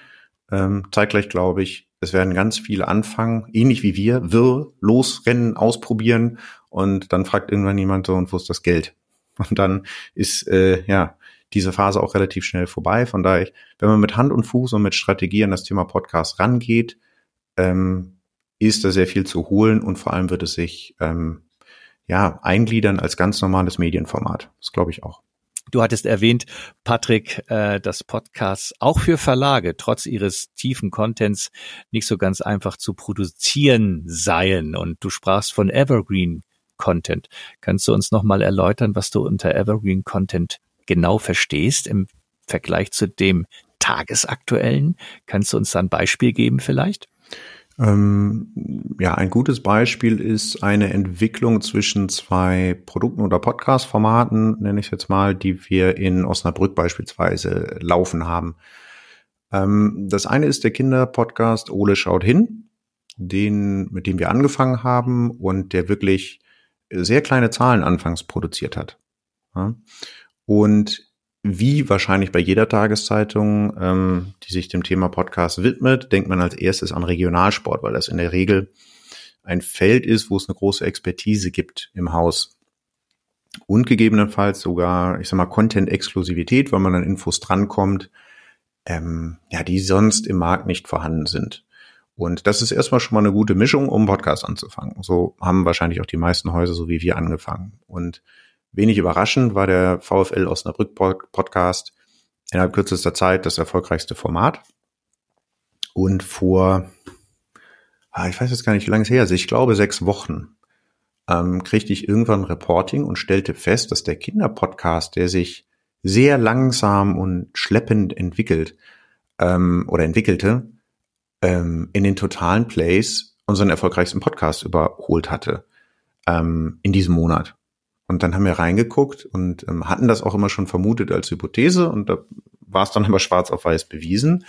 Ähm, zeitgleich glaube ich, es werden ganz viele anfangen, ähnlich wie wir, wirr, losrennen, ausprobieren und dann fragt irgendwann jemand so, und wo ist das Geld? *laughs* Und dann ist äh, ja diese Phase auch relativ schnell vorbei. Von daher, wenn man mit Hand und Fuß und mit Strategie an das Thema Podcast rangeht, ähm, ist da sehr viel zu holen und vor allem wird es sich ähm, ja eingliedern als ganz normales Medienformat. Das glaube ich auch. Du hattest erwähnt, Patrick, äh, dass Podcasts auch für Verlage trotz ihres tiefen Contents nicht so ganz einfach zu produzieren seien. Und du sprachst von Evergreen Content. Kannst du uns nochmal erläutern, was du unter Evergreen Content genau verstehst im Vergleich zu dem tagesaktuellen? Kannst du uns da ein Beispiel geben vielleicht? Ähm, ja, ein gutes Beispiel ist eine Entwicklung zwischen zwei Produkten oder Podcast-Formaten, nenne ich jetzt mal, die wir in Osnabrück beispielsweise laufen haben. Ähm, das eine ist der Kinderpodcast Ole schaut hin, den, mit dem wir angefangen haben und der wirklich sehr kleine Zahlen anfangs produziert hat. Ja. Und wie wahrscheinlich bei jeder Tageszeitung, ähm, die sich dem Thema Podcast widmet, denkt man als erstes an Regionalsport, weil das in der Regel ein Feld ist, wo es eine große Expertise gibt im Haus. Und gegebenenfalls sogar, ich sag mal, Content-Exklusivität, weil man an Infos drankommt, ähm, ja, die sonst im Markt nicht vorhanden sind. Und das ist erstmal schon mal eine gute Mischung, um Podcast anzufangen. So haben wahrscheinlich auch die meisten Häuser, so wie wir, angefangen. Und Wenig überraschend war der VfL Osnabrück Podcast innerhalb kürzester Zeit das erfolgreichste Format. Und vor, ah, ich weiß jetzt gar nicht, wie lange es her ist, ich glaube sechs Wochen, ähm, kriegte ich irgendwann ein Reporting und stellte fest, dass der Kinderpodcast, der sich sehr langsam und schleppend entwickelt ähm, oder entwickelte, ähm, in den totalen Plays unseren erfolgreichsten Podcast überholt hatte ähm, in diesem Monat. Und dann haben wir reingeguckt und ähm, hatten das auch immer schon vermutet als Hypothese und da war es dann aber schwarz auf weiß bewiesen.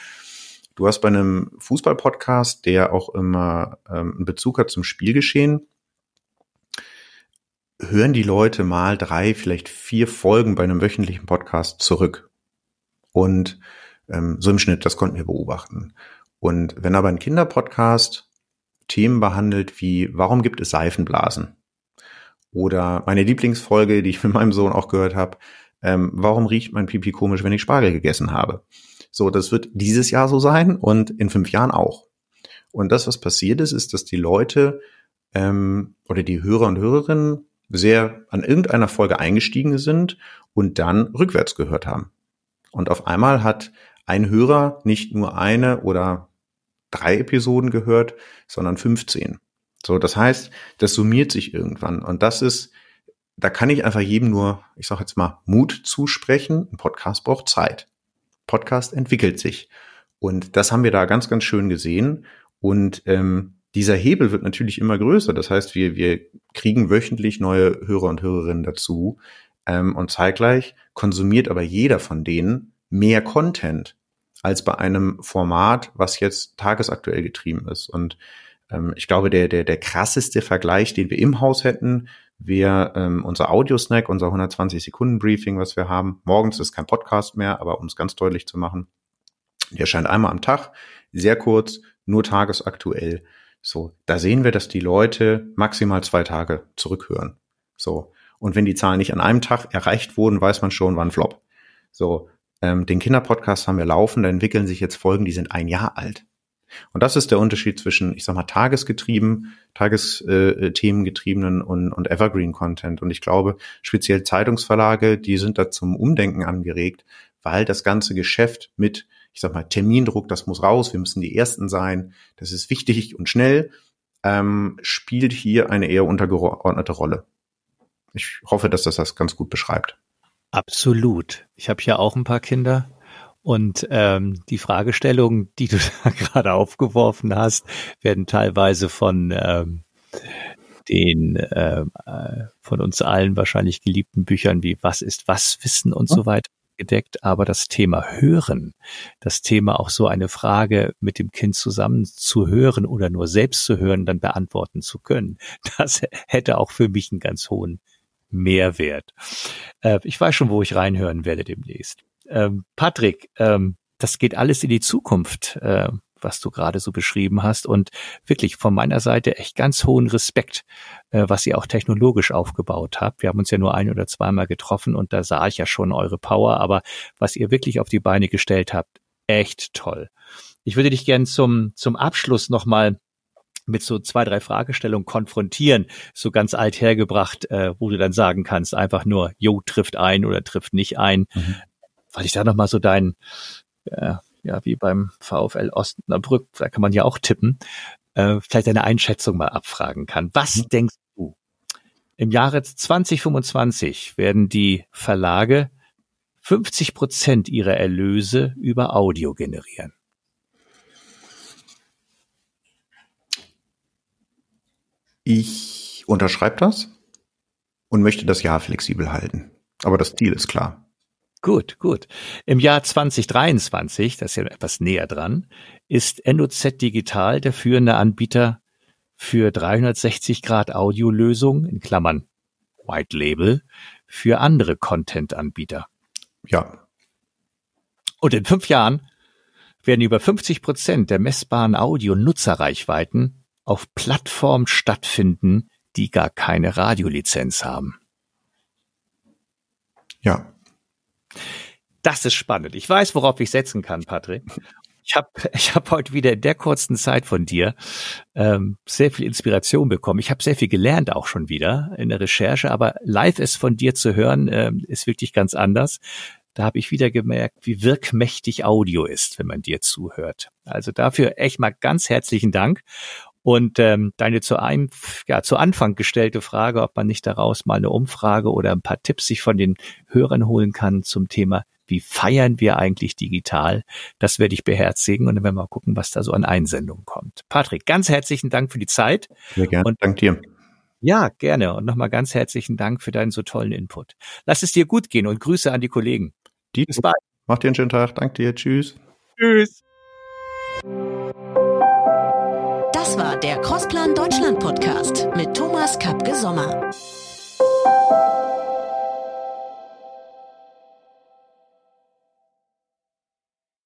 Du hast bei einem Fußball-Podcast, der auch immer ähm, einen Bezug hat zum Spielgeschehen, hören die Leute mal drei, vielleicht vier Folgen bei einem wöchentlichen Podcast zurück. Und ähm, so im Schnitt, das konnten wir beobachten. Und wenn aber ein Kinderpodcast Themen behandelt wie, warum gibt es Seifenblasen? Oder meine Lieblingsfolge, die ich mit meinem Sohn auch gehört habe, ähm, warum riecht mein Pipi komisch, wenn ich Spargel gegessen habe? So, das wird dieses Jahr so sein und in fünf Jahren auch. Und das, was passiert ist, ist, dass die Leute ähm, oder die Hörer und Hörerinnen sehr an irgendeiner Folge eingestiegen sind und dann rückwärts gehört haben. Und auf einmal hat ein Hörer nicht nur eine oder drei Episoden gehört, sondern 15. So, das heißt, das summiert sich irgendwann. Und das ist, da kann ich einfach jedem nur, ich sage jetzt mal, Mut zusprechen. Ein Podcast braucht Zeit. Podcast entwickelt sich. Und das haben wir da ganz, ganz schön gesehen. Und ähm, dieser Hebel wird natürlich immer größer. Das heißt, wir, wir kriegen wöchentlich neue Hörer und Hörerinnen dazu. Ähm, und zeitgleich konsumiert aber jeder von denen mehr Content als bei einem Format, was jetzt tagesaktuell getrieben ist. Und ich glaube, der, der, der krasseste Vergleich, den wir im Haus hätten, wer ähm, unser Audio-Snack, unser 120-Sekunden-Briefing, was wir haben, morgens ist kein Podcast mehr, aber um es ganz deutlich zu machen, der erscheint einmal am Tag, sehr kurz, nur tagesaktuell. So, da sehen wir, dass die Leute maximal zwei Tage zurückhören. So. Und wenn die Zahlen nicht an einem Tag erreicht wurden, weiß man schon, wann Flop. So, ähm, den Kinderpodcast haben wir laufen, da entwickeln sich jetzt Folgen, die sind ein Jahr alt. Und das ist der Unterschied zwischen, ich sag mal, tagesgetrieben, tagesthemengetriebenen äh, und, und Evergreen-Content. Und ich glaube, speziell Zeitungsverlage, die sind da zum Umdenken angeregt, weil das ganze Geschäft mit, ich sag mal, Termindruck, das muss raus, wir müssen die Ersten sein, das ist wichtig und schnell, ähm, spielt hier eine eher untergeordnete Rolle. Ich hoffe, dass das das ganz gut beschreibt. Absolut. Ich habe ja auch ein paar Kinder und ähm, die Fragestellungen, die du *laughs* da gerade aufgeworfen hast, werden teilweise von ähm, den äh, von uns allen wahrscheinlich geliebten Büchern wie Was ist was Wissen und so weiter gedeckt, aber das Thema Hören, das Thema auch so eine Frage mit dem Kind zusammen zu hören oder nur selbst zu hören, dann beantworten zu können, *laughs* das hätte auch für mich einen ganz hohen Mehrwert. Äh, ich weiß schon, wo ich reinhören werde demnächst. Ähm, Patrick, ähm, das geht alles in die Zukunft, äh, was du gerade so beschrieben hast. Und wirklich von meiner Seite echt ganz hohen Respekt, äh, was ihr auch technologisch aufgebaut habt. Wir haben uns ja nur ein oder zweimal getroffen und da sah ich ja schon eure Power, aber was ihr wirklich auf die Beine gestellt habt, echt toll. Ich würde dich gern zum, zum Abschluss nochmal mit so zwei, drei Fragestellungen konfrontieren, so ganz alt hergebracht, äh, wo du dann sagen kannst, einfach nur, jo, trifft ein oder trifft nicht ein. Mhm weil ich da nochmal so dein, äh, ja, wie beim VfL Osnabrück, da kann man ja auch tippen, äh, vielleicht deine Einschätzung mal abfragen kann. Was mhm. denkst du? Im Jahre 2025 werden die Verlage 50 Prozent ihrer Erlöse über Audio generieren. Ich unterschreibe das und möchte das Jahr flexibel halten. Aber das Ziel ist klar. Gut, gut. Im Jahr 2023, das ist ja etwas näher dran, ist NOZ Digital der führende Anbieter für 360 Grad Audiolösung in Klammern White Label für andere Content-Anbieter. Ja. Und in fünf Jahren werden über 50 Prozent der messbaren Audio-Nutzerreichweiten auf Plattformen stattfinden, die gar keine Radiolizenz haben. Ja, das ist spannend. Ich weiß, worauf ich setzen kann, Patrick. Ich habe ich hab heute wieder in der kurzen Zeit von dir ähm, sehr viel Inspiration bekommen. Ich habe sehr viel gelernt auch schon wieder in der Recherche, aber live ist von dir zu hören, ähm, ist wirklich ganz anders. Da habe ich wieder gemerkt, wie wirkmächtig Audio ist, wenn man dir zuhört. Also dafür echt mal ganz herzlichen Dank. Und ähm, deine zu einem, ja, zu Anfang gestellte Frage, ob man nicht daraus mal eine Umfrage oder ein paar Tipps sich von den Hörern holen kann zum Thema, wie feiern wir eigentlich digital? Das werde ich beherzigen und dann werden wir mal gucken, was da so an Einsendungen kommt. Patrick, ganz herzlichen Dank für die Zeit. Sehr gerne. Und dank dir. Ja, gerne. Und nochmal ganz herzlichen Dank für deinen so tollen Input. Lass es dir gut gehen und Grüße an die Kollegen. Die, Bis bald. Mach dir einen schönen Tag. Dank dir. Tschüss. Tschüss. Das war der Crossplan Deutschland Podcast mit Thomas Kapke Sommer.